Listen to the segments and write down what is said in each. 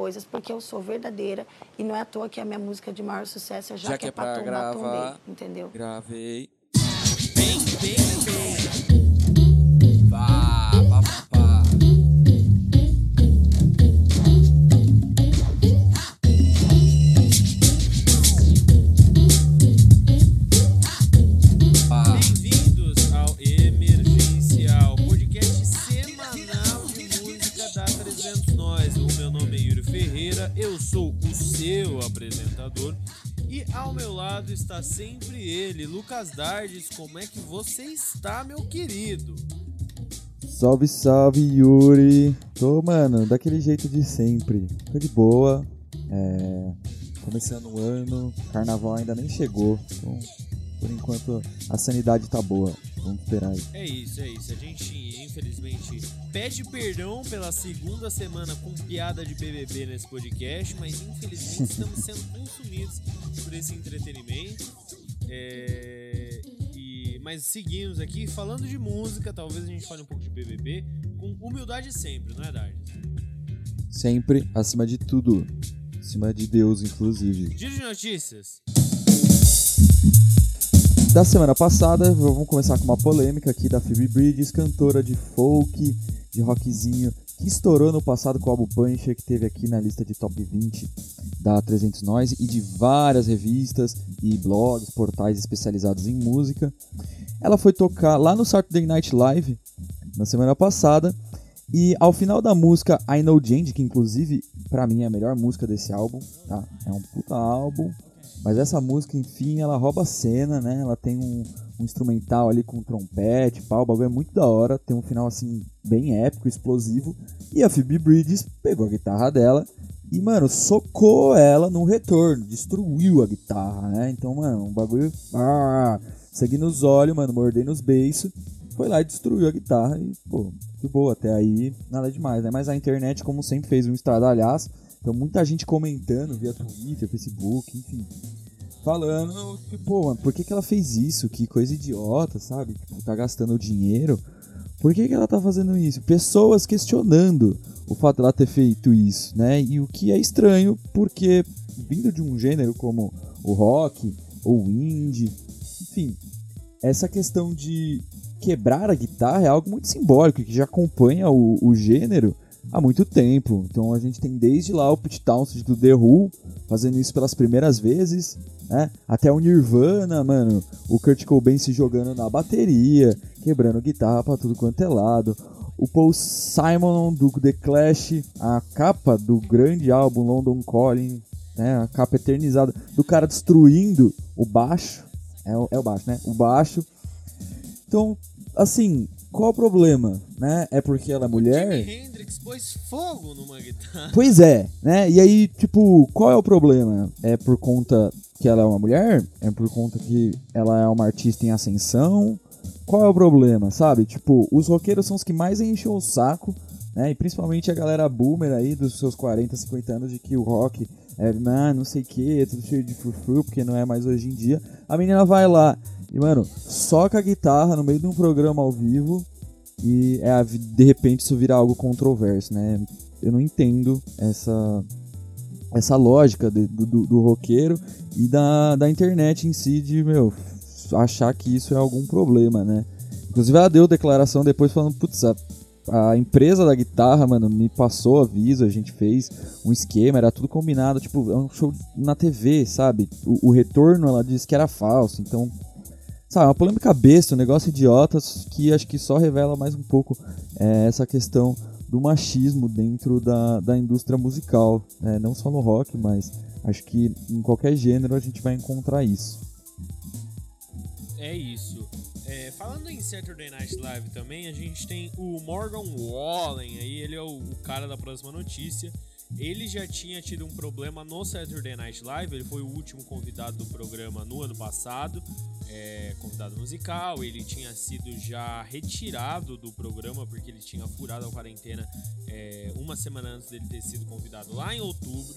coisas, porque eu sou verdadeira e não é à toa que a minha música de maior sucesso é Já, Já que, é pra, tombar, gravar, tombei, entendeu? Gravei. Está sempre ele, Lucas Dardes. Como é que você está, meu querido? Salve, salve, Yuri. Tô, mano, daquele jeito de sempre. Tô de boa. É... Começando o ano, carnaval ainda nem chegou. Então, por enquanto, a sanidade tá boa. Vamos esperar aí. É isso, é isso. A gente, infelizmente, pede perdão pela segunda semana com piada de BBB nesse podcast, mas infelizmente estamos sendo consumidos por esse entretenimento. É, e, mas seguimos aqui falando de música, talvez a gente fale um pouco de BBB, com humildade sempre, não é, Dardes? Sempre acima de tudo. Acima de Deus, inclusive. Giro de notícias. Da semana passada, vamos começar com uma polêmica aqui da Phoebe Bridges, cantora de folk, de rockzinho, que estourou no passado com o álbum Puncher, que teve aqui na lista de top 20 da 300 Noise e de várias revistas e blogs, portais especializados em música. Ela foi tocar lá no Saturday Night Live na semana passada e ao final da música I Know Change, que inclusive pra mim é a melhor música desse álbum, tá? É um puta álbum, mas essa música, enfim, ela rouba a cena, né? Ela tem um, um instrumental ali com trompete, pau, o bagulho é muito da hora, tem um final assim bem épico, explosivo. E a Phoebe Bridges pegou a guitarra dela e, mano, socou ela no retorno, destruiu a guitarra, né? Então, mano, um bagulho. Ah, segui nos olhos, mano, mordei nos beiços. Foi lá e destruiu a guitarra e, pô, que boa, até aí nada demais, né? Mas a internet, como sempre, fez um estradalhaço. Então, muita gente comentando via Twitter, Facebook, enfim. Falando, que, pô, mano, por que, que ela fez isso? Que coisa idiota, sabe? Tipo, tá gastando dinheiro. Por que, que ela tá fazendo isso? Pessoas questionando o fato dela ter feito isso, né? E o que é estranho, porque vindo de um gênero como o rock ou o indie, enfim, essa questão de quebrar a guitarra é algo muito simbólico, que já acompanha o, o gênero há muito tempo. Então a gente tem desde lá o Pete Townsend do The Who fazendo isso pelas primeiras vezes, né? Até o Nirvana, mano, o Kurt Cobain se jogando na bateria, quebrando guitarra pra tudo quanto é lado. O Paul Simon do The Clash, a capa do grande álbum London Calling, né? A capa eternizada do cara destruindo o baixo. É o, é o baixo, né? O baixo. Então, assim, qual o problema, né? É porque ela é mulher? Jimi Hendrix pôs fogo numa guitarra. Pois é, né? E aí, tipo, qual é o problema? É por conta que ela é uma mulher? É por conta que ela é uma artista em ascensão? Qual é o problema, sabe? Tipo, os roqueiros são os que mais enchem o saco, né? E principalmente a galera boomer aí dos seus 40, 50 anos de que o rock é, não sei o que, é tudo cheio de frufru, porque não é mais hoje em dia. A menina vai lá e, mano, soca a guitarra no meio de um programa ao vivo e é, de repente isso vira algo controverso, né? Eu não entendo essa essa lógica de, do, do, do roqueiro e da, da internet em si de, meu, achar que isso é algum problema, né? Inclusive ela deu declaração depois falando, putz, a, empresa da guitarra, mano, me passou aviso, a gente fez um esquema, era tudo combinado, tipo, é um show na TV, sabe? O, o retorno ela disse que era falso, então sabe, uma polêmica besta, um negócio idiota que acho que só revela mais um pouco é, essa questão do machismo dentro da, da indústria musical, né? não só no rock, mas acho que em qualquer gênero a gente vai encontrar isso. É isso. É, falando em Saturday Night Live também, a gente tem o Morgan Wallen aí, ele é o, o cara da próxima notícia. Ele já tinha tido um problema no Saturday Night Live, ele foi o último convidado do programa no ano passado, é, convidado musical. Ele tinha sido já retirado do programa porque ele tinha furado a quarentena é, uma semana antes dele ter sido convidado lá em outubro.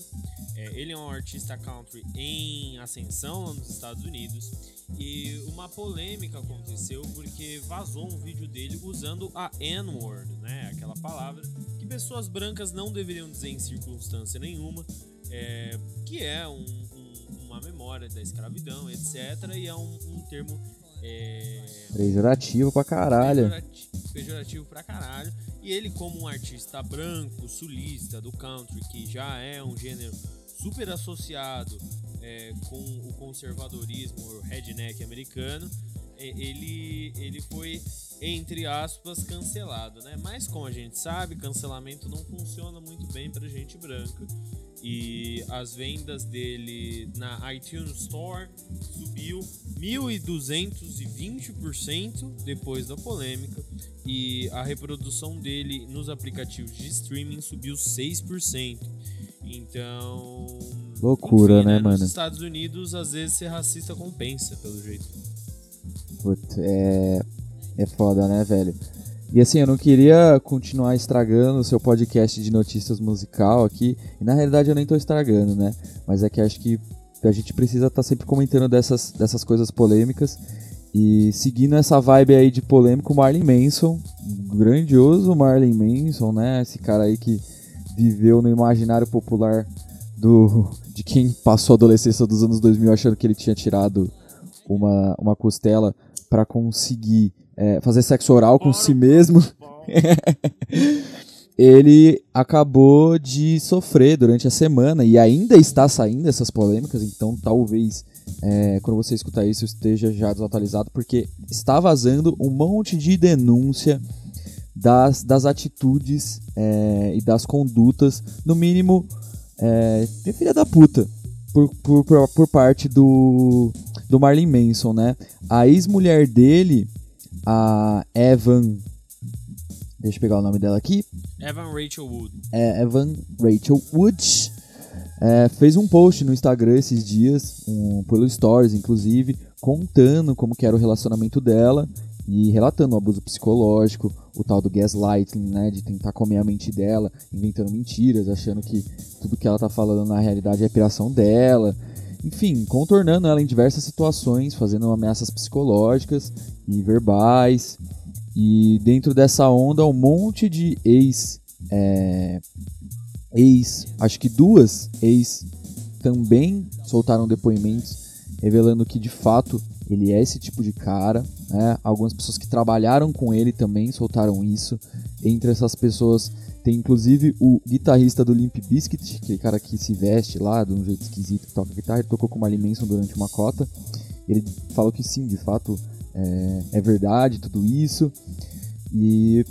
É, ele é um artista country em ascensão nos Estados Unidos. E uma polêmica aconteceu porque vazou um vídeo dele usando a N-word, né? Aquela palavra que pessoas brancas não deveriam dizer em circunstância nenhuma, é, que é um, um, uma memória da escravidão, etc. E é um, um termo é, Pejorativo pra caralho. pejorati- pejorativo pra caralho. E ele, como um artista branco, sulista do country, que já é um gênero super associado é, com o conservadorismo, o redneck americano, ele, ele foi, entre aspas, cancelado, né? Mas como a gente sabe, cancelamento não funciona muito bem pra gente branca. E as vendas dele na iTunes Store subiu 1.220% depois da polêmica e a reprodução dele nos aplicativos de streaming subiu 6%. Então, Loucura, enfim, né, Nos mano? Estados Unidos, às vezes ser racista compensa, pelo jeito. Putz, é, é foda, né, velho? E assim, eu não queria continuar estragando o seu podcast de notícias musical aqui. E na realidade eu nem tô estragando, né? Mas é que acho que a gente precisa estar sempre comentando dessas, dessas coisas polêmicas. E seguindo essa vibe aí de polêmico, Marlon Manson, grandioso Marlon Manson, né? Esse cara aí que viveu no imaginário popular do de quem passou a adolescência dos anos 2000 achando que ele tinha tirado uma, uma costela para conseguir é, fazer sexo oral com si mesmo, ele acabou de sofrer durante a semana e ainda está saindo essas polêmicas, então talvez é, quando você escutar isso esteja já desatualizado, porque está vazando um monte de denúncia das, das atitudes é, e das condutas, no mínimo, é, de filha da puta, por, por, por, por parte do, do Marlon Manson, né? A ex-mulher dele, a Evan. Deixa eu pegar o nome dela aqui. Evan Rachel Wood. É Evan Rachel Wood. é, fez um post no Instagram esses dias, um, pelo Stories inclusive, contando como que era o relacionamento dela e relatando o abuso psicológico, o tal do gaslighting, né, de tentar comer a mente dela, inventando mentiras, achando que tudo que ela tá falando na realidade é a piração dela. Enfim, contornando ela em diversas situações, fazendo ameaças psicológicas e verbais. E dentro dessa onda, um monte de ex é, ex, acho que duas ex também soltaram depoimentos revelando que de fato ele é esse tipo de cara. Né? Algumas pessoas que trabalharam com ele também soltaram isso. Entre essas pessoas tem inclusive o guitarrista do Limp Bizkit, aquele cara que se veste lá de um jeito esquisito que toca guitarra, ele tocou com Marley Manson durante uma cota. Ele falou que sim, de fato é, é verdade tudo isso. E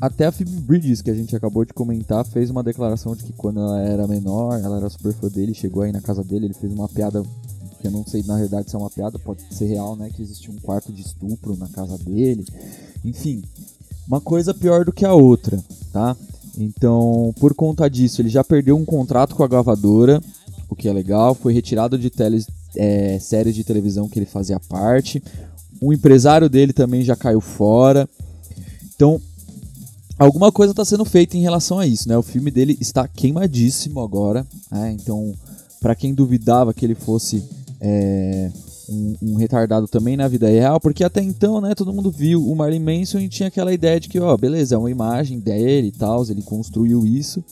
até a Phoebe Bridges, que a gente acabou de comentar, fez uma declaração de que quando ela era menor, ela era super fã dele, chegou aí na casa dele, ele fez uma piada que eu não sei na verdade se é uma piada, pode ser real, né? Que existia um quarto de estupro na casa dele. Enfim, uma coisa pior do que a outra, tá? Então, por conta disso, ele já perdeu um contrato com a gravadora, o que é legal, foi retirado de teles, é, séries de televisão que ele fazia parte. O empresário dele também já caiu fora. Então, alguma coisa está sendo feita em relação a isso, né? O filme dele está queimadíssimo agora, né? Então, para quem duvidava que ele fosse é, um, um, retardado também na vida real, porque até então, né, todo mundo viu o Marlon Manson e tinha aquela ideia de que, ó, beleza, é uma imagem dele e tal, ele construiu isso,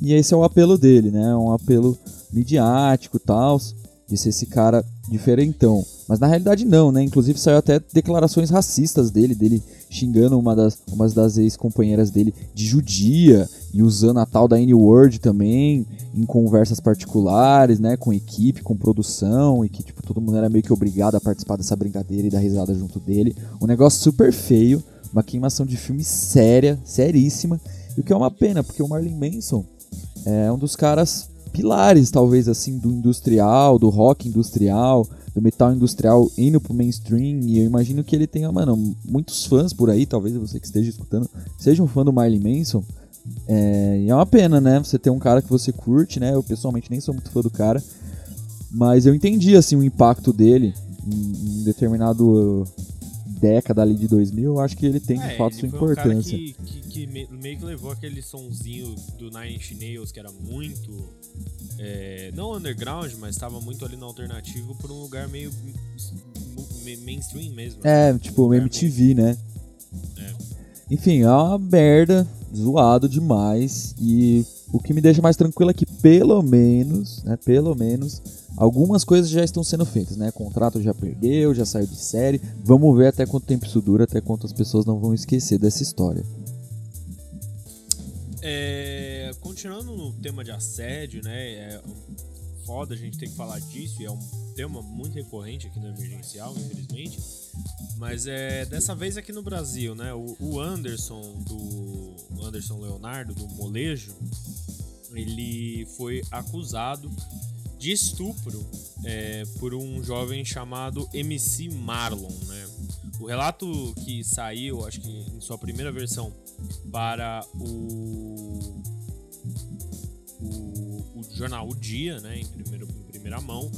e esse é o apelo dele, né? Um apelo midiático e tal, de ser esse cara diferentão. Mas na realidade não, né? Inclusive saiu até declarações racistas dele, dele xingando uma das, uma das ex-companheiras dele de judia e usando a tal da N-word também em conversas particulares, né? Com equipe, com produção e que tipo, todo mundo era meio que obrigado a participar dessa brincadeira e dar risada junto dele. Um negócio super feio, uma queimação de filme séria, seríssima. E o que é uma pena, porque o Marlon Manson é um dos caras pilares, talvez assim, do industrial, do rock industrial, do metal industrial indo pro mainstream. E eu imagino que ele tenha, mano, muitos fãs por aí, talvez você que esteja escutando, seja um fã do Marley Manson. É, e é uma pena, né? Você ter um cara que você curte, né? Eu pessoalmente nem sou muito fã do cara. Mas eu entendi, assim, o impacto dele em, em determinado década ali de 2000. Eu acho que ele tem, de É, fato, sua um importância. cara que, que, que me- meio que levou aquele sonzinho do Nine Inch Nails, que era muito. é, não underground, mas estava muito ali no alternativo, por um lugar meio mainstream mesmo. É, Um tipo, lugar MTV, né? É. Enfim, é uma merda, zoado demais. E o que me deixa mais tranquilo é que pelo menos, né, pelo menos, algumas coisas já estão sendo feitas, né? Contrato já perdeu, já saiu de série. Vamos ver até quanto tempo isso dura, até quantas pessoas não vão esquecer dessa história. É, continuando no tema de assédio, né? É foda a gente ter que falar disso, e é um tema muito recorrente aqui no emergencial, infelizmente. Mas é dessa vez aqui no Brasil, né? O, o Anderson do o Anderson Leonardo do Molejo, ele foi acusado de estupro é, por um jovem chamado MC Marlon, né? O relato que saiu, acho que em sua primeira versão, para o, o, o jornal O Dia, né, em, primeiro, em primeira mão,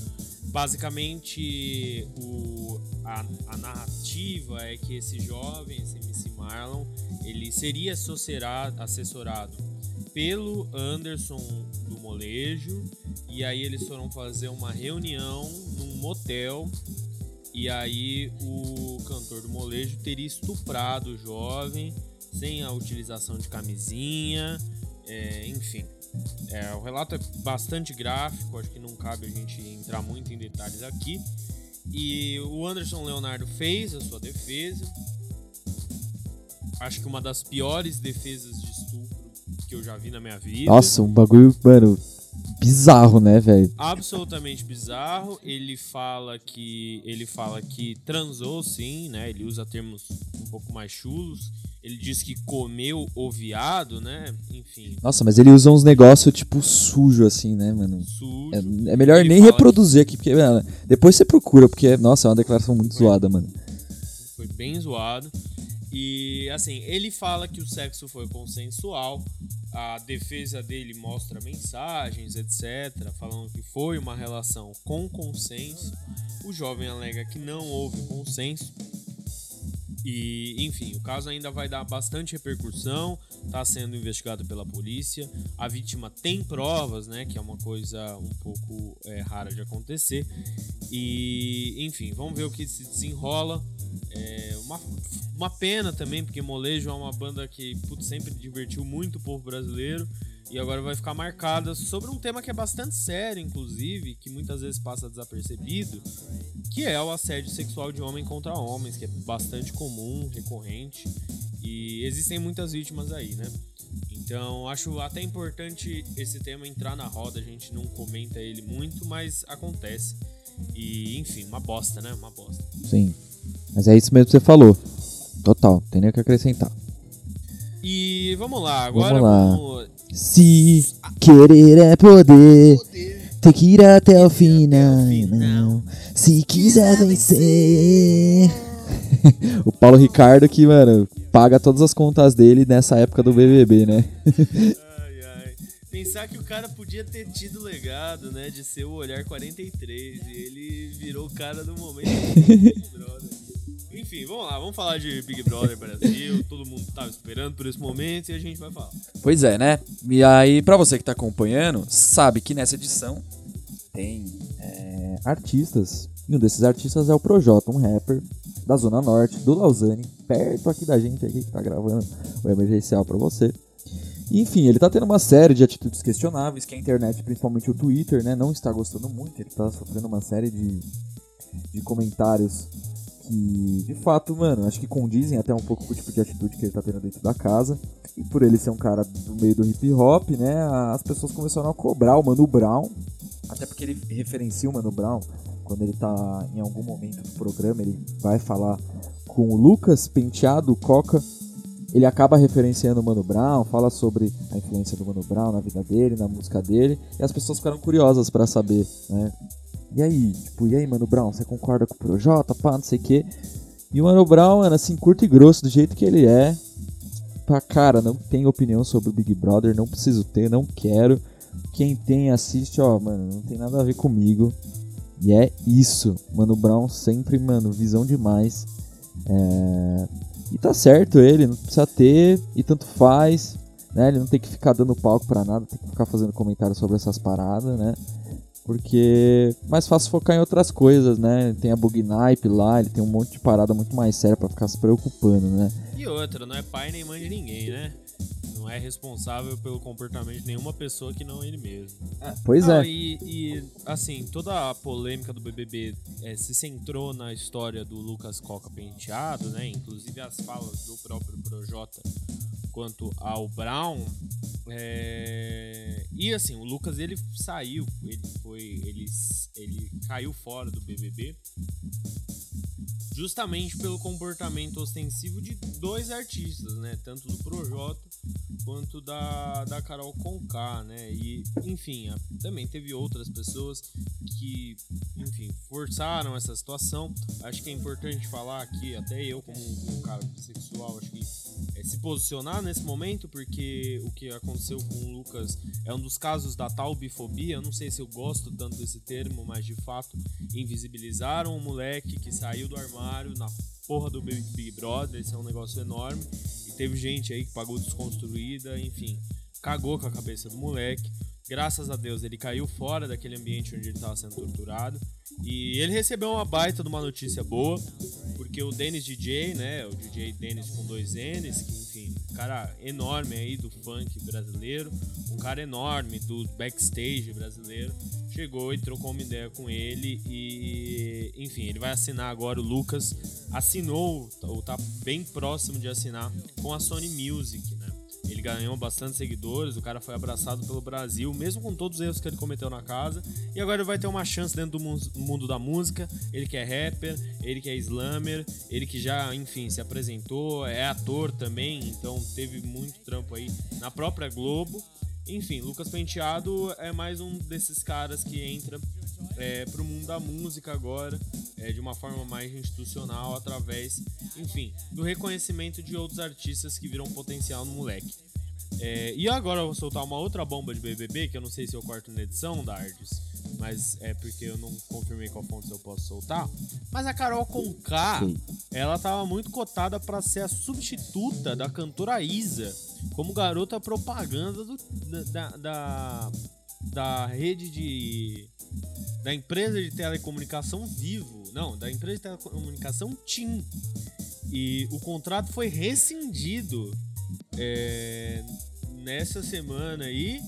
basicamente o, a, a, narrativa é que esse jovem, esse MC Marlon, ele seria assessorado, pelo Anderson do Molejo e aí eles foram fazer uma reunião num motel e aí o cantor do molejo teria estuprado o jovem sem a utilização de camisinha, é, enfim. É, o relato é bastante gráfico, acho que não cabe a gente entrar muito em detalhes aqui. E o Anderson Leonardo fez a sua defesa. Acho que uma das piores defesas de que eu já vi na minha vida. Nossa, um bagulho, mano, bizarro, né, velho? Absolutamente bizarro. Ele fala que ele fala que transou sim, né? Ele usa termos um pouco mais chulos. Ele diz que comeu o viado, né? Enfim. Nossa, mas ele usa uns negócios tipo sujo assim, né, mano? Sujo. É, é melhor Ele nem reproduzir aqui, porque, mano, depois você procura, porque, nossa, é uma declaração muito zoada, mano. foi bem zoado. E assim, ele fala que o sexo foi consensual. A defesa dele mostra mensagens, etc., falando que foi uma relação com consenso. O jovem alega que não houve consenso. E, enfim, o caso ainda vai dar bastante repercussão, está sendo investigado pela polícia. A vítima tem provas, né? Que é uma coisa um pouco é, rara de acontecer. E, enfim, vamos ver o que se desenrola. É uma, uma pena também, porque Molejo é uma banda que putz, sempre divertiu muito o povo brasileiro. E agora vai ficar marcada sobre um tema que é bastante sério, inclusive, que muitas vezes passa desapercebido, que é o assédio sexual de homem contra homens, que é bastante comum, recorrente, e existem muitas vítimas aí, né? Então, acho até importante esse tema entrar na roda, a gente não comenta ele muito, mas acontece. E, enfim, uma bosta, né? Uma bosta. Sim. Mas é isso mesmo que você falou. Total, tem nem o que acrescentar. E vamos lá, agora Vamos lá. vamos. Se querer é poder, tem que ir até o final. final. Se quiser vencer. o Paulo Ricardo que, mano, paga todas as contas dele nessa época do BBB, né? Ai, ai. Pensar que o cara podia ter tido o legado, né? De ser o Olhar 43 e ele virou o cara do momento. Enfim, vamos lá, vamos falar de Big Brother Brasil. Todo mundo tava esperando por esse momento e a gente vai falar. Pois é, né? E aí, pra você que tá acompanhando, sabe que nessa edição tem é, artistas. E um desses artistas é o Projota, um rapper da Zona Norte, do Lausanne, perto aqui da gente aqui que tá gravando o emergencial pra você. Enfim, ele tá tendo uma série de atitudes questionáveis que a internet, principalmente o Twitter, né, não está gostando muito. Ele tá sofrendo uma série de, de comentários que, de fato, mano, acho que condizem até um pouco com o tipo de atitude que ele tá tendo dentro da casa. E por ele ser um cara do meio do hip hop, né, as pessoas começaram a cobrar o Mano Brown. Até porque ele referencia o Mano Brown quando ele tá em algum momento do programa, ele vai falar com o Lucas Penteado Coca. Ele acaba referenciando o Mano Brown, fala sobre a influência do Mano Brown na vida dele, na música dele, e as pessoas ficaram curiosas pra saber, né? E aí, tipo, e aí, Mano Brown, você concorda com o Projota, pá, não sei o quê? E o Mano Brown, mano, assim, curto e grosso, do jeito que ele é. Pá, cara, não tenho opinião sobre o Big Brother, não preciso ter, não quero. Quem tem, assiste, ó, mano, não tem nada a ver comigo. E é isso. Mano Brown sempre, mano, visão demais. É... E tá certo ele, não precisa ter, e tanto faz. Né? Ele não tem que ficar dando palco pra nada, tem que ficar fazendo comentário sobre essas paradas, né? Porque é mais fácil focar em outras coisas, né? Tem a Bugnipe lá, ele tem um monte de parada muito mais séria pra ficar se preocupando, né? E outra, não é pai nem mãe de ninguém, né? Não é responsável pelo comportamento de nenhuma pessoa que não ele mesmo. Pois Não, é. E, e, assim, toda a polêmica do BBB eh, se centrou na história do Lucas Coca penteado, né? Inclusive as falas do próprio Projota quanto ao Brown. É, E assim, o Lucas ele saiu, ele foi, ele, ele caiu fora do BBB justamente pelo comportamento ostensivo de dois artistas, né? Tanto do Projota quanto da, da Carol Conká, né? E, enfim, a- também teve outras pessoas que, enfim, forçaram essa situação. Acho que é importante falar aqui, até eu como um, cara bissexual, acho que é, se posicionar nesse momento, porque o que aconteceu com o Lucas é um dos casos da tal bifobia. Não sei se eu gosto tanto desse termo, mas de fato invisibilizaram um moleque que saiu do armário na porra do Big Brother. Esse é um negócio enorme. Teve gente aí que pagou desconstruída, enfim, cagou com a cabeça do moleque. Graças a Deus ele caiu fora daquele ambiente onde ele estava sendo torturado. E ele recebeu uma baita de uma notícia boa, porque o Dennis DJ, né, o DJ Dennis com dois N's, que enfim, um cara enorme aí do funk brasileiro, um cara enorme do backstage brasileiro, chegou e trocou uma ideia com ele e, enfim, ele vai assinar agora o Lucas, assinou, ou tá bem próximo de assinar com a Sony Music? Ele ganhou bastante seguidores, o cara foi abraçado pelo Brasil, mesmo com todos os erros que ele cometeu na casa. E agora ele vai ter uma chance dentro do mu- mundo da música. Ele que é rapper, ele que é slammer, ele que já, enfim, se apresentou, é ator também, então teve muito trampo aí na própria Globo. Enfim, Lucas Penteado é mais um desses caras que entra é, pro mundo da música agora, é, de uma forma mais institucional, através, enfim, do reconhecimento de outros artistas que viram potencial no moleque. É, e agora eu vou soltar uma outra bomba de BBB, que eu não sei se eu corto na edição, Dardes, mas é porque eu não confirmei qual fonte eu posso soltar. Mas a Carol Conká, ela tava muito cotada pra ser a substituta da cantora Isa, como garota propaganda do- da, da, da rede de. da empresa de telecomunicação Vivo. Não, da empresa de telecomunicação TIM. E o contrato foi rescindido é, nessa semana aí.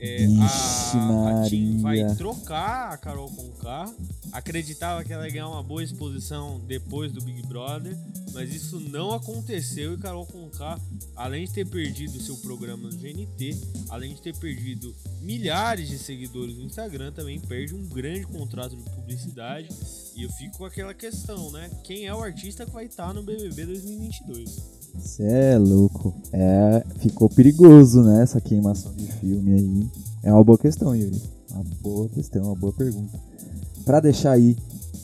É, Ixi, a, a TIM vai trocar a Carol Conká. Acreditava que ela ia ganhar uma boa exposição depois do Big Brother, mas isso não aconteceu e Carol Conká, além de ter perdido seu programa no GNT, além de ter perdido milhares de seguidores no Instagram, também perde um grande contrato de publicidade. E eu fico com aquela questão, né? Quem é o artista que vai estar no BBB 2022? Você é louco. É, ficou perigoso, né? Essa queimação de filme aí. É uma boa questão, Yuri. Uma boa questão, uma boa pergunta. Pra deixar aí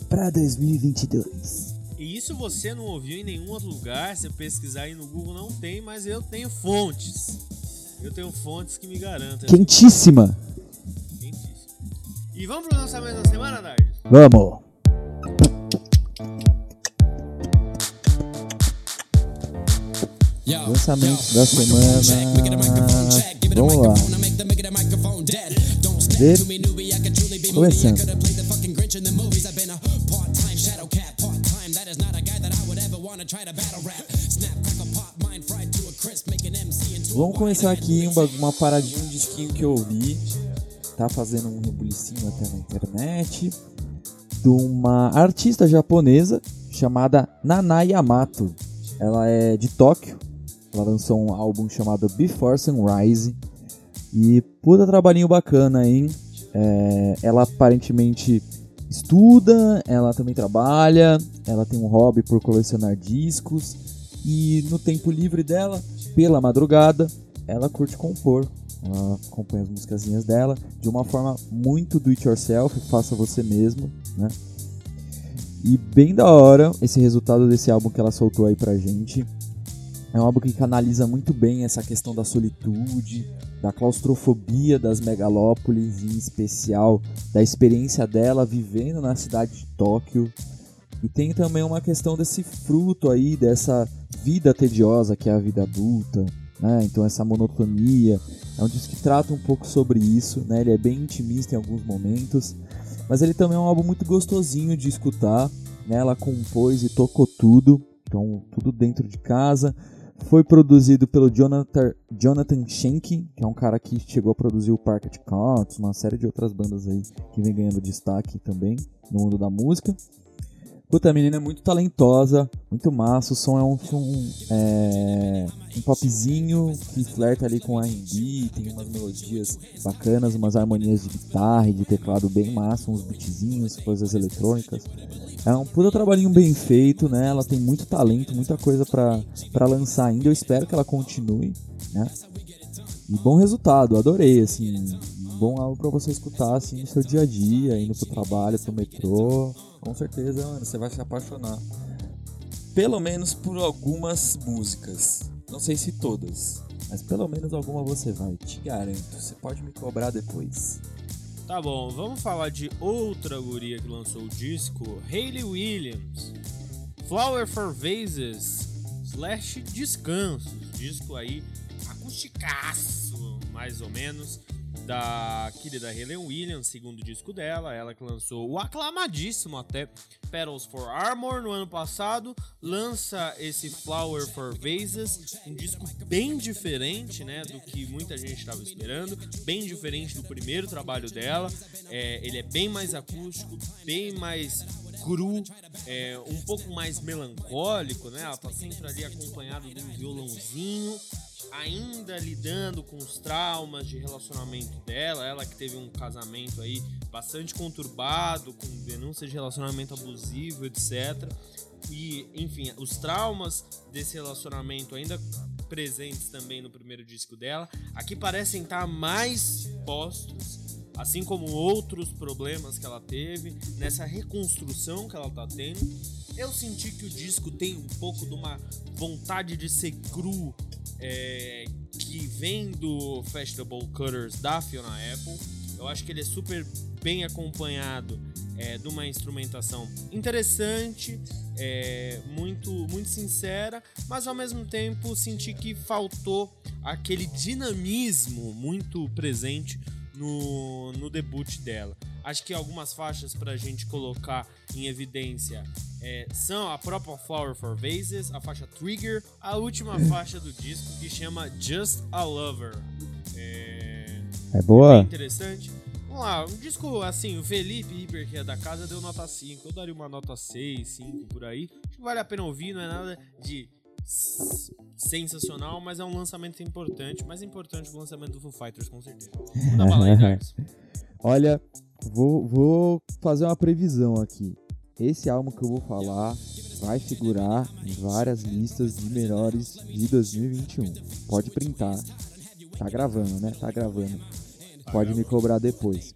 pra 2022. E isso você não ouviu em nenhum outro lugar, você pesquisar aí no Google não tem, mas eu tenho fontes. Eu tenho fontes que me garantem. Quentíssima. Quentíssimo. E vamos pro lançamento da semana, Dardes? Vamos. Lançamento da semana. Vamos lá. Vê. Começando. Vamos começar aqui uma, uma paradinha, um disquinho que eu ouvi. Tá fazendo um rebulicinho até na internet. De uma artista japonesa chamada Nana Yamato. Ela é de Tóquio. Ela lançou um álbum chamado Before Sunrise. E puta trabalhinho bacana, hein? É, ela aparentemente estuda, ela também trabalha, ela tem um hobby por colecionar discos. E no tempo livre dela, pela madrugada, ela curte compor. Ela compõe as musicazinhas dela de uma forma muito do it yourself, faça você mesmo, né? E bem da hora esse resultado desse álbum que ela soltou aí pra gente. É um álbum que canaliza muito bem essa questão da solitude, da claustrofobia das megalópolis, em especial da experiência dela vivendo na cidade de Tóquio. E tem também uma questão desse fruto aí, dessa vida tediosa que é a vida adulta, né? Então essa monotonia. É um disco que trata um pouco sobre isso, né? Ele é bem intimista em alguns momentos, mas ele também é um álbum muito gostosinho de escutar, né? Ela compôs e tocou tudo, então tudo dentro de casa. Foi produzido pelo Jonathan, Jonathan Schenck, que é um cara que chegou a produzir o Parket Counts, uma série de outras bandas aí que vem ganhando destaque também no mundo da música. Puta, a menina é muito talentosa, muito massa. O som é um som é, um popzinho que flerta ali com R&B, tem umas melodias bacanas, umas harmonias de guitarra e de teclado bem massa, uns beatzinhos, coisas eletrônicas. É um puta trabalhinho bem feito, né? Ela tem muito talento, muita coisa para lançar ainda. Eu espero que ela continue, né? E bom resultado, adorei, assim. Bom algo para você escutar assim no seu dia a dia, indo pro trabalho, pro metrô. Com certeza, mano, você vai se apaixonar. Pelo menos por algumas músicas. Não sei se todas, mas pelo menos alguma você vai, te garanto. Você pode me cobrar depois. Tá bom, vamos falar de outra guria que lançou o disco, Hayley Williams. Flower for Vases slash Descansos. Disco aí acusticaço, mais ou menos da querida Helen Williams, segundo disco dela, ela que lançou o aclamadíssimo até Petals for Armor no ano passado, lança esse Flower for Vases, um disco bem diferente, né, do que muita gente estava esperando, bem diferente do primeiro trabalho dela, é, ele é bem mais acústico, bem mais cru, é, um pouco mais melancólico, né, ela tá sempre ali acompanhada de um violãozinho, ainda lidando com os traumas de relacionamento dela, ela que teve um casamento aí bastante conturbado, com denúncias de relacionamento abusivo, etc. E, enfim, os traumas desse relacionamento ainda presentes também no primeiro disco dela, aqui parecem estar mais postos, assim como outros problemas que ela teve, nessa reconstrução que ela está tendo. Eu senti que o disco tem um pouco de uma vontade de ser cru, é, que vem do Festival Cutters da Fiona Apple. Eu acho que ele é super bem acompanhado é, de uma instrumentação interessante, é, muito, muito sincera, mas ao mesmo tempo senti que faltou aquele dinamismo muito presente no, no debut dela. Acho que algumas faixas para a gente colocar em evidência é, são a própria Flower for Vases, a faixa Trigger, a última faixa do disco que chama Just a Lover. É, é boa? É interessante. Vamos lá, um disco assim, o Felipe Hiper, que é da casa, deu nota 5. Eu daria uma nota 6, 5 por aí. Acho que vale a pena ouvir, não é nada de sensacional, mas é um lançamento importante. Mais importante que o lançamento do Foo Fighters, com certeza. Dá bala aí, Olha, Vou, vou fazer uma previsão aqui. Esse álbum que eu vou falar vai figurar em várias listas de melhores de 2021. Pode printar. Tá gravando, né? Tá gravando. Pode me cobrar depois.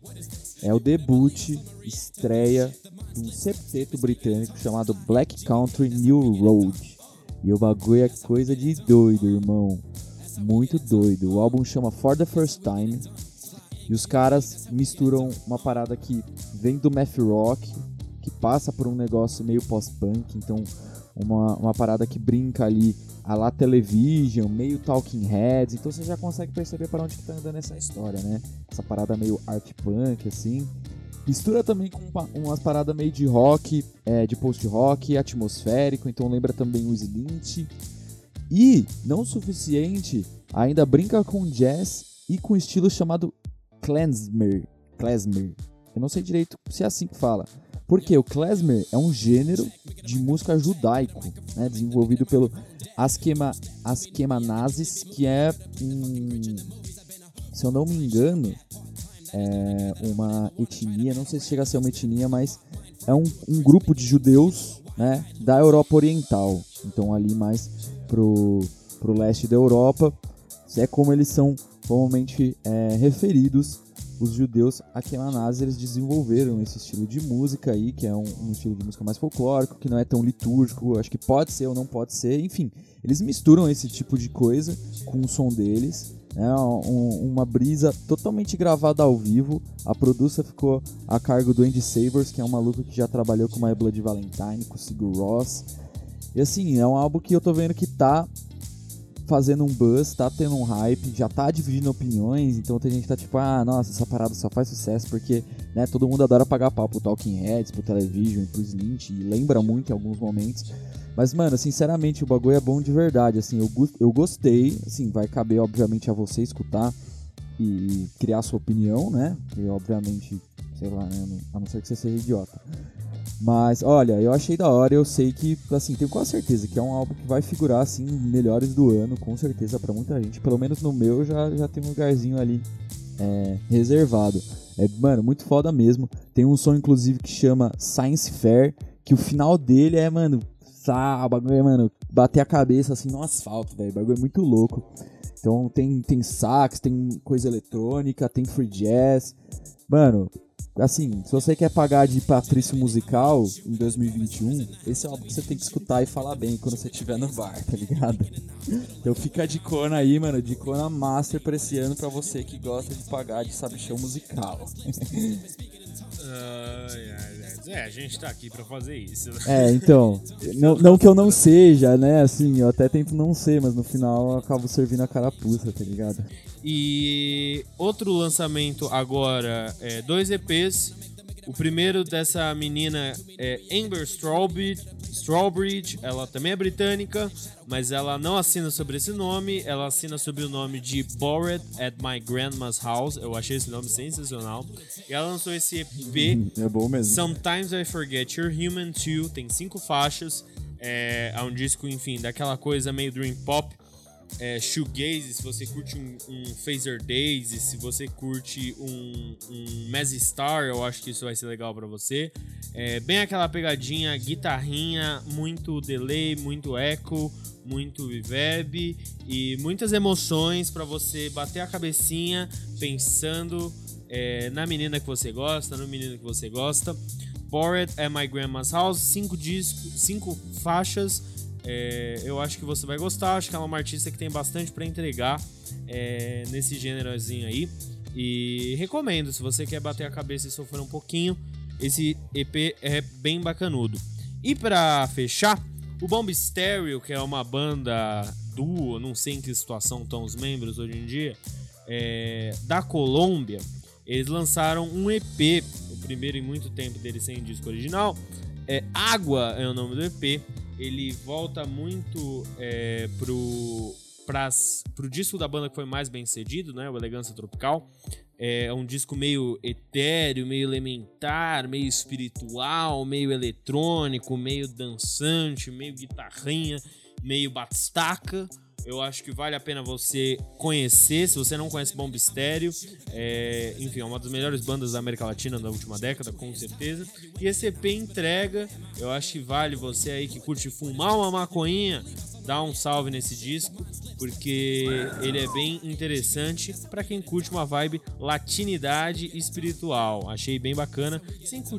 É o debut, estreia de um septeto britânico chamado Black Country New Road. E o bagulho é coisa de doido, irmão. Muito doido. O álbum chama For the First Time e os caras misturam uma parada que vem do math rock, que passa por um negócio meio pós-punk, então uma, uma parada que brinca ali a lá television, meio talking heads, então você já consegue perceber para onde que tá andando essa história, né? Essa parada meio art punk, assim. Mistura também com uma, umas paradas meio de rock, é, de post-rock, atmosférico, então lembra também o Slint. E, não suficiente, ainda brinca com jazz e com um estilo chamado klezmer, klezmer. Eu não sei direito se é assim que fala. Porque o klezmer é um gênero de música judaico, né, desenvolvido pelo Askema, Askemanazes, que é um, se eu não me engano, é uma etnia, não sei se chega a ser uma etnia, mas é um, um grupo de judeus né, da Europa Oriental. Então ali mais pro, pro leste da Europa, é como eles são comumente é, referidos os judeus Akemanazes eles desenvolveram esse estilo de música aí, que é um, um, estilo de música mais folclórico, que não é tão litúrgico, acho que pode ser ou não pode ser, enfim, eles misturam esse tipo de coisa com o som deles, né, um, uma brisa totalmente gravada ao vivo, a produção ficou a cargo do Andy Savers, que é um maluco que já trabalhou com My Blood Valentine, com o Sigur Ross, e assim, é um álbum que eu tô vendo que tá fazendo um buzz, tá tendo um hype, já tá dividindo opiniões, então tem gente que tá tipo, ah, nossa, essa parada só faz sucesso porque, né, todo mundo adora pagar pau pro Talking Heads, pro Television, pro Slint, e lembra muito em alguns momentos. Mas, mano, sinceramente, o bagulho é bom de verdade, assim, eu, eu gostei, assim, vai caber, obviamente, a você escutar e criar sua opinião, né, e, obviamente, sei lá, né, a não ser que você seja idiota. Mas, olha, eu achei da hora, eu sei que, assim, tenho quase certeza que é um álbum que vai figurar, assim, melhores do ano, com certeza, para muita gente. Pelo menos no meu já, já tem um lugarzinho ali é, reservado. É, mano, muito foda mesmo. Tem um som, inclusive, que chama Science Fair, que o final dele é, mano, tá, bagulho é, mano, bater a cabeça, assim, no asfalto, velho. bagulho é muito louco. Então tem, tem sax, tem coisa eletrônica, tem free jazz. Mano, assim, se você quer pagar de patrício musical em 2021, esse é algo que você tem que escutar e falar bem quando você estiver no bar, tá ligado? Então fica de cona aí, mano, de cona master pra esse ano pra você que gosta de pagar de sabichão musical. É, a gente tá aqui pra fazer isso. É, então. Não, não que eu não seja, né? Assim, eu até tento não ser, mas no final eu acabo servindo a carapuça, tá ligado? E outro lançamento agora é dois EPs. O primeiro dessa menina é Amber Strawbridge, Strawbridge, ela também é britânica, mas ela não assina sobre esse nome, ela assina sobre o nome de Bored at My Grandma's House. Eu achei esse nome sensacional. E ela lançou esse EP. É bom mesmo. Sometimes I Forget You're Human Too. Tem cinco faixas. É, é um disco, enfim, daquela coisa meio dream pop é, shoegaze, se você curte um, um Phaser Days, se você curte um, um Star, eu acho que isso vai ser legal para você. É, bem aquela pegadinha, guitarrinha, muito delay, muito echo, muito reverb e muitas emoções para você bater a cabecinha pensando é, na menina que você gosta, no menino que você gosta. Bored at My Grandma's House, cinco discos, cinco faixas é, eu acho que você vai gostar. Acho que ela é uma artista que tem bastante para entregar é, nesse gênerozinho aí. E recomendo, se você quer bater a cabeça e sofrer um pouquinho, esse EP é bem bacanudo. E para fechar, o Bomb Stereo, que é uma banda duo, não sei em que situação estão os membros hoje em dia, é, da Colômbia, eles lançaram um EP, o primeiro em muito tempo dele sem disco original. É, Água é o nome do EP ele volta muito é, pro, pras, pro disco da banda que foi mais bem cedido, né? O Elegância Tropical. É um disco meio etéreo, meio elementar, meio espiritual, meio eletrônico, meio dançante, meio guitarrinha, meio batistaca. Eu acho que vale a pena você conhecer. Se você não conhece Bomb Estéreo, é, enfim, é uma das melhores bandas da América Latina da última década, com certeza. E esse EP entrega. Eu acho que vale você aí que curte fumar uma maconhinha, dar um salve nesse disco, porque ele é bem interessante para quem curte uma vibe latinidade espiritual. Achei bem bacana. Cinco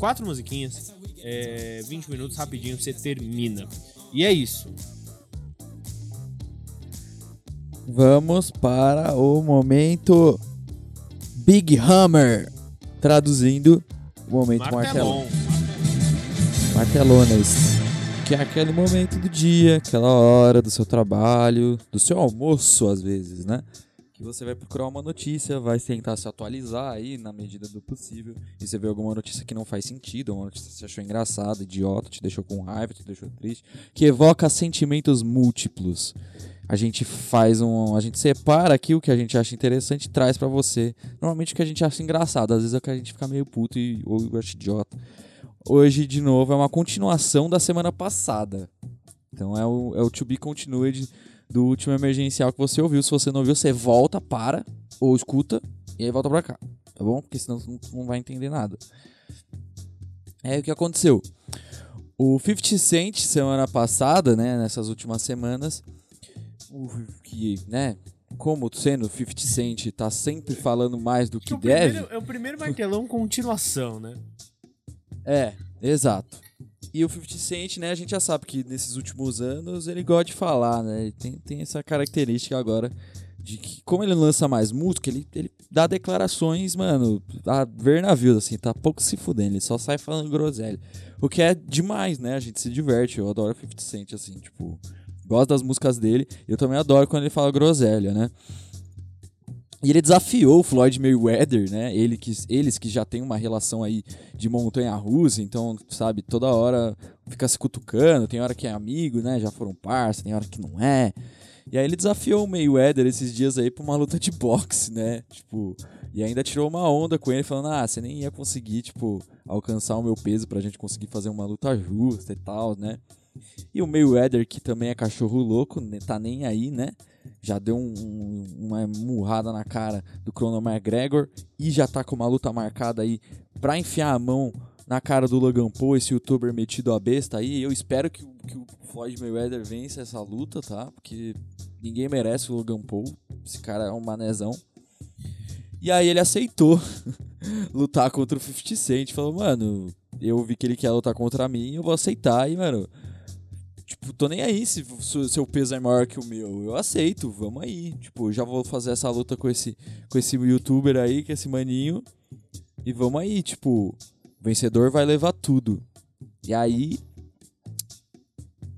quatro musiquinhas, é, 20 minutos rapidinho você termina. E é isso. Vamos para o momento Big Hammer. Traduzindo, o momento martelão. Martelonas. Que é aquele momento do dia, aquela hora do seu trabalho, do seu almoço, às vezes, né? Que você vai procurar uma notícia, vai tentar se atualizar aí na medida do possível. E você vê alguma notícia que não faz sentido, uma notícia que você achou engraçada, idiota, te deixou com raiva, te deixou triste, que evoca sentimentos múltiplos a gente faz um. A gente separa aqui o que a gente acha interessante e traz para você. Normalmente o que a gente acha engraçado, às vezes é o que a gente fica meio puto e, ou acha idiota. Hoje, de novo, é uma continuação da semana passada. Então é o, é o To Be Continued do último emergencial que você ouviu. Se você não ouviu, você volta, para, ou escuta, e aí volta pra cá. Tá bom? Porque senão você não vai entender nada. É o que aconteceu. O 50 Cent, semana passada, né, nessas últimas semanas, que, né, como sendo 50 Cent tá sempre falando mais do que, deve. Primeiro, é o primeiro martelão continuação, né? É, exato. E o 50 Cent, né, a gente já sabe que nesses últimos anos ele gosta de falar, né? Ele tem, tem essa característica agora de que, como ele lança mais música, ele, ele dá declarações, mano, a ver navios, assim, tá pouco se fudendo, ele só sai falando groselha. O que é demais, né? A gente se diverte, eu adoro 50 Cent, assim, tipo, Gosto das músicas dele. Eu também adoro quando ele fala groselha, né? E ele desafiou o Floyd Mayweather, né? Ele que, eles que já têm uma relação aí de montanha russa, então, sabe, toda hora fica se cutucando, tem hora que é amigo, né? Já foram parça, tem hora que não é. E aí ele desafiou o Mayweather esses dias aí pra uma luta de boxe, né? Tipo, e ainda tirou uma onda com ele, falando: ah, você nem ia conseguir, tipo, alcançar o meu peso pra gente conseguir fazer uma luta justa e tal, né? E o Mayweather, que também é cachorro louco, né, tá nem aí, né? Já deu um, um, uma murrada na cara do Conor McGregor e já tá com uma luta marcada aí pra enfiar a mão na cara do Logan Paul, esse youtuber metido a besta aí. Eu espero que, que o Floyd Mayweather vença essa luta, tá? Porque ninguém merece o Logan Paul. Esse cara é um manezão. E aí ele aceitou lutar contra o 50 Cent. Falou, mano, eu vi que ele quer lutar contra mim, eu vou aceitar. E, mano, tô nem aí se seu peso é maior que o meu. Eu aceito, vamos aí. Tipo, já vou fazer essa luta com esse, com esse youtuber aí, com esse maninho. E vamos aí, tipo, o vencedor vai levar tudo. E aí.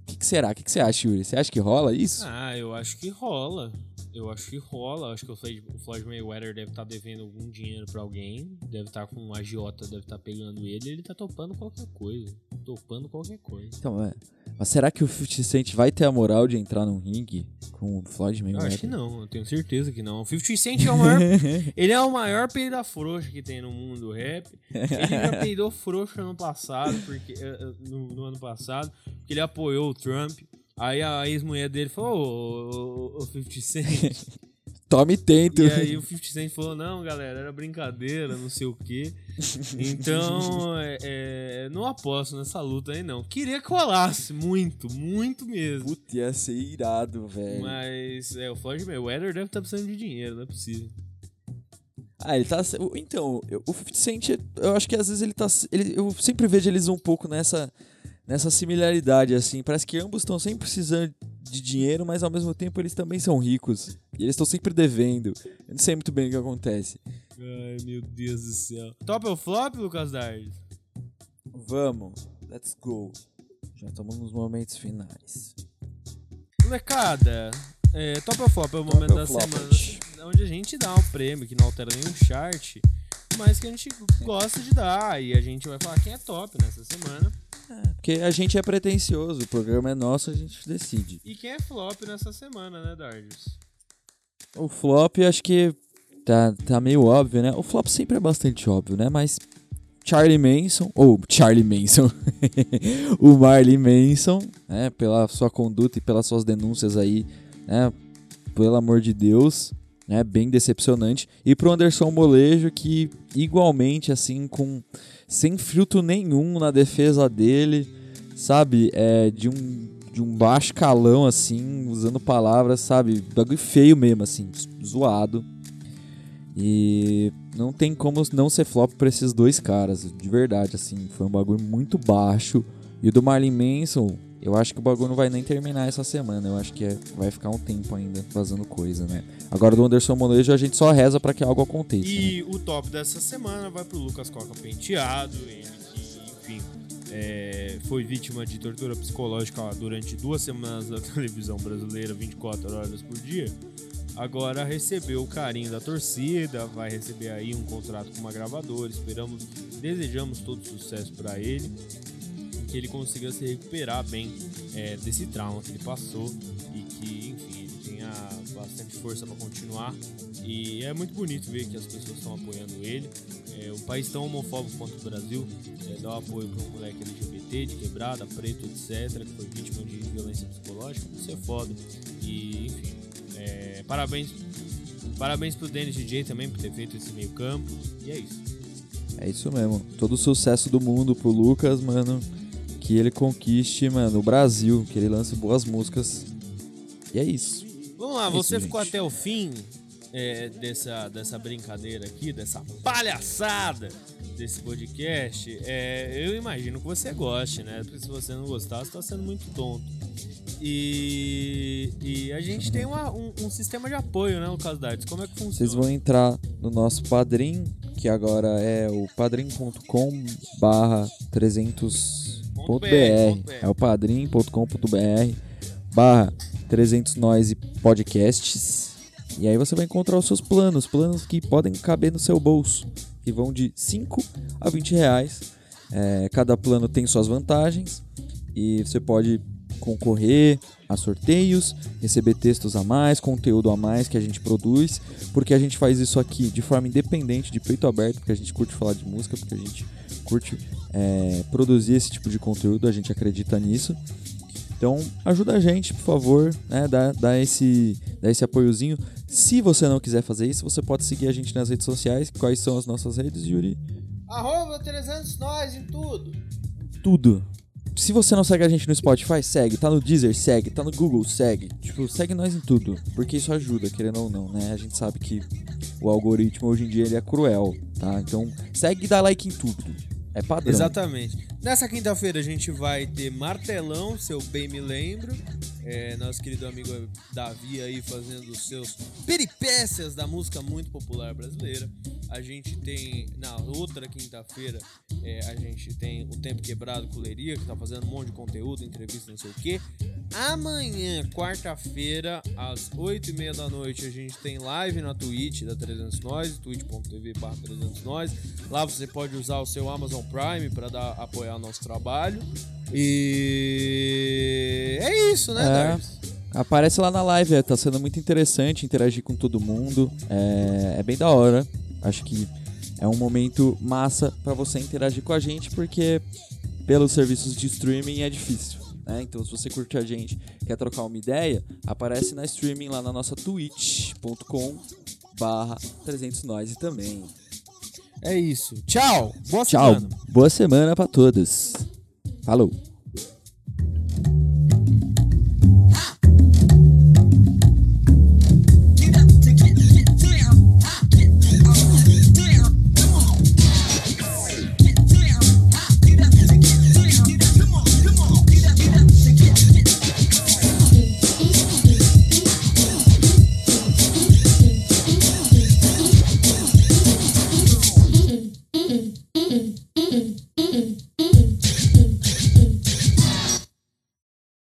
O que, que, será? O que, que você acha, Yuri? Você acha que rola isso? Ah, eu acho que rola. Eu acho que rola. Acho que o Floyd, o Floyd Mayweather deve estar tá devendo algum dinheiro para alguém. Deve estar tá com um agiota, deve estar tá pegando ele. Ele tá topando qualquer coisa. Topando qualquer coisa. Então, é. Mas será que o 50 Cent vai ter a moral de entrar num ringue com o Floyd Mayweather? Eu acho que não, eu tenho certeza que não. O 50 Cent é o maior. ele é o maior peida frouxa que tem no mundo do rap. Ele já peidou frouxa no passado, porque. Eh, eh, no, no ano passado, porque ele apoiou o Trump. Aí a ex-mulher dele falou, ô, ô, ô 50 Cent. Tome tento. E aí o 50 Cent falou, não, galera, era brincadeira, não sei o quê. Então, é, é, não aposto nessa luta aí, não. Queria que rolasse, muito, muito mesmo. Puta, ia ser irado, velho. Mas, é, o Floyd Mayweather deve estar tá precisando de dinheiro, não é possível. Ah, ele tá. Então, o 50 Cent, eu acho que às vezes ele tá. Ele, eu sempre vejo eles um pouco nessa nessa similaridade, assim. Parece que ambos estão sempre precisando de dinheiro, mas ao mesmo tempo eles também são ricos. E eles estão sempre devendo. Eu não sei muito bem o que acontece. Ai, meu Deus do céu. Top ou flop, Lucas Dardes? Vamos, let's go. Já estamos nos momentos finais. Molecada, é, top ou flop é o momento da flop, semana onde a gente dá um prêmio que não altera nenhum chart, mas que a gente gosta de dar. E a gente vai falar quem é top nessa semana. Porque a gente é pretencioso, o programa é nosso, a gente decide. E quem é flop nessa semana, né, Dardes? O flop, acho que tá, tá meio óbvio, né? O flop sempre é bastante óbvio, né? Mas Charlie Manson, ou Charlie Manson, o Marley Manson, né? Pela sua conduta e pelas suas denúncias aí, né? Pelo amor de Deus, né? Bem decepcionante. E pro Anderson Molejo, que igualmente, assim, com sem filtro nenhum na defesa dele, sabe? É, de um, de um baixo calão, assim, usando palavras, sabe? Bagulho feio mesmo, assim, zoado. E não tem como não ser flop pra esses dois caras, de verdade, assim. Foi um bagulho muito baixo. E o do Marlin Manson, eu acho que o bagulho não vai nem terminar essa semana. Eu acho que é, vai ficar um tempo ainda fazendo coisa, né? Agora do Anderson Molejo a gente só reza para que algo aconteça. E né? o top dessa semana vai pro Lucas Coca Penteado, ele que, enfim, é, foi vítima de tortura psicológica durante duas semanas da televisão brasileira, 24 horas por dia. Agora recebeu o carinho da torcida, vai receber aí um contrato com uma gravadora. Esperamos, desejamos todo sucesso para ele que ele consiga se recuperar bem é, desse trauma que ele passou e que, enfim, ele tenha bastante força para continuar. E é muito bonito ver que as pessoas estão apoiando ele. É, um país tão homofóbico quanto o Brasil é, dá apoio para um moleque LGBT, de quebrada, preto, etc., que foi vítima de violência psicológica. Isso é foda. E, enfim, é, parabéns. Parabéns pro Dennis DJ também por ter feito esse meio campo. E é isso. É isso mesmo. Todo o sucesso do mundo pro Lucas, mano que ele conquiste, mano, o Brasil, que ele lance boas músicas. E é isso. Vamos lá, é você isso, ficou gente. até o fim é, dessa, dessa brincadeira aqui, dessa palhaçada desse podcast. É, eu imagino que você goste, né? Porque se você não gostar, você tá sendo muito tonto. E, e a gente tem uma, um, um, sistema de apoio, né, Lucas Dartes? Como é que funciona? Vocês vão entrar no nosso Padrim, que agora é o padrim.com barra 300 .br. É o padrim.com.br barra 300 Noise Podcasts. E aí você vai encontrar os seus planos, planos que podem caber no seu bolso, que vão de 5 a 20 reais. É, cada plano tem suas vantagens e você pode concorrer a sorteios, receber textos a mais, conteúdo a mais que a gente produz, porque a gente faz isso aqui de forma independente, de peito aberto, porque a gente curte falar de música, porque a gente curte é, produzir esse tipo de conteúdo, a gente acredita nisso. Então ajuda a gente, por favor, né? Dá, dá, esse, dá esse apoiozinho. Se você não quiser fazer isso, você pode seguir a gente nas redes sociais. Quais são as nossas redes, Yuri? Arroba 300 nós em tudo. Tudo. Se você não segue a gente no Spotify, segue. Tá no Deezer, segue. Tá no Google, segue. Tipo, segue nós em tudo. Porque isso ajuda, querendo ou não, né? A gente sabe que o algoritmo hoje em dia ele é cruel, tá? Então segue e dá like em tudo. É padrão. Exatamente. Nessa quinta-feira a gente vai ter Martelão, se eu bem me lembro. É, nosso querido amigo Davi aí fazendo os seus peripécias da música muito popular brasileira. A gente tem na outra quinta-feira é, a gente tem o Tempo Quebrado Culeria, que tá fazendo um monte de conteúdo, entrevista, não sei o que. Amanhã, quarta-feira, às 8h30 da noite, a gente tem live na Twitch da 300 Nós, twitch.tv 300 Nós. Lá você pode usar o seu Amazon Prime para apoiar nosso trabalho. E é isso, né, É. Aparece lá na live, é, tá sendo muito interessante interagir com todo mundo. É, é bem da hora. Acho que é um momento massa pra você interagir com a gente, porque pelos serviços de streaming é difícil. Né? Então, se você curte a gente, quer trocar uma ideia, aparece na streaming lá na nossa twitch.com barra 300 Noise também. É isso. Tchau. Boa Tchau, semana. boa semana pra todos. Falou.